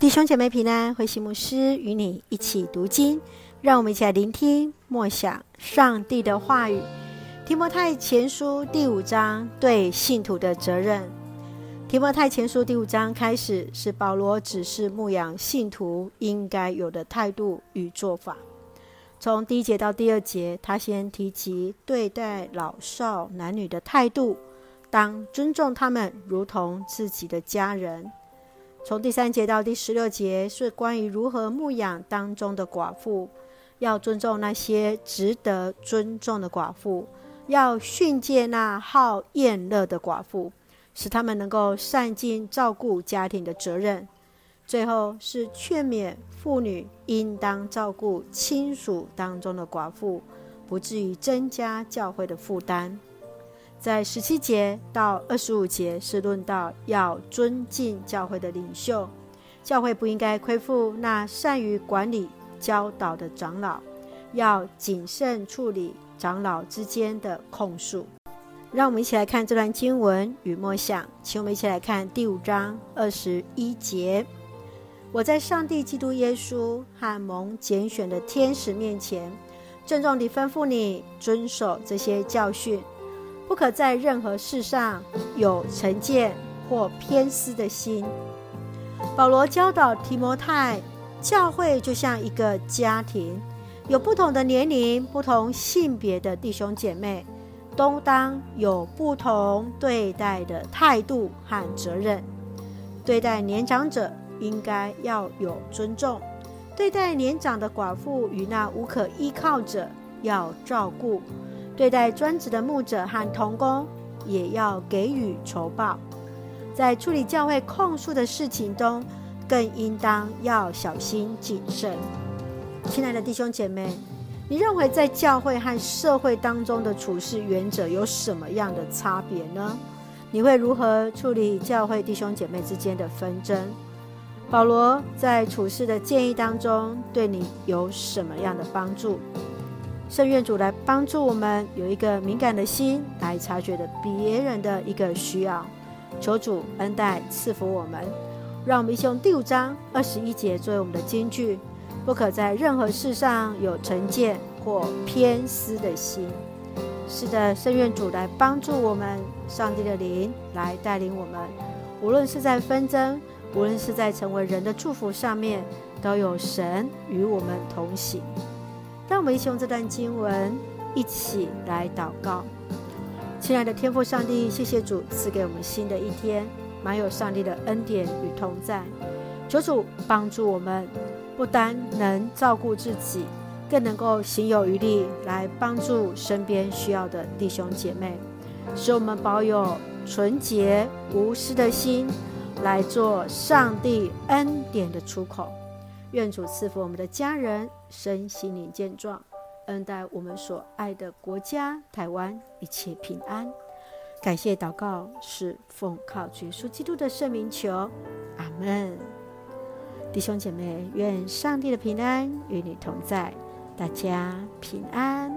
弟兄姐妹平安，回席牧师与你一起读经，让我们一起来聆听默想上帝的话语。提摩太前书第五章对信徒的责任。提摩太前书第五章开始是保罗指示牧养信徒应该有的态度与做法。从第一节到第二节，他先提及对待老少男女的态度，当尊重他们，如同自己的家人。从第三节到第十六节是关于如何牧养当中的寡妇，要尊重那些值得尊重的寡妇，要训诫那好宴乐的寡妇，使他们能够善尽照顾家庭的责任。最后是劝勉妇女应当照顾亲属当中的寡妇，不至于增加教会的负担。在十七节到二十五节是论到要尊敬教会的领袖，教会不应该亏负那善于管理教导的长老，要谨慎处理长老之间的控诉。让我们一起来看这段经文与默想，请我们一起来看第五章二十一节：我在上帝基督耶稣和蒙拣选的天使面前，郑重地吩咐你遵守这些教训。不可在任何事上有成见或偏私的心。保罗教导提摩太，教会就像一个家庭，有不同的年龄、不同性别的弟兄姐妹，都当有不同对待的态度和责任。对待年长者，应该要有尊重；对待年长的寡妇与那无可依靠者，要照顾。对待专职的牧者和童工，也要给予酬报。在处理教会控诉的事情中，更应当要小心谨慎。亲爱的弟兄姐妹，你认为在教会和社会当中的处事原则有什么样的差别呢？你会如何处理教会弟兄姐妹之间的纷争？保罗在处事的建议当中，对你有什么样的帮助？圣愿主来帮助我们有一个敏感的心，来察觉的别人的一个需要。求主恩待赐福我们，让我们一起用第五章二十一节作为我们的金句：不可在任何事上有成见或偏私的心。是的，圣愿主来帮助我们，上帝的灵来带领我们，无论是在纷争，无论是在成为人的祝福上面，都有神与我们同行。让我们一起用这段经文一起来祷告，亲爱的天父上帝，谢谢主赐给我们新的一天，满有上帝的恩典与同在。求主帮助我们，不单能照顾自己，更能够行有余力来帮助身边需要的弟兄姐妹，使我们保有纯洁无私的心，来做上帝恩典的出口。愿主赐福我们的家人身心灵健壮，恩待我们所爱的国家台湾一切平安。感谢祷告是奉靠主耶稣基督的圣名求，阿门。弟兄姐妹，愿上帝的平安与你同在，大家平安。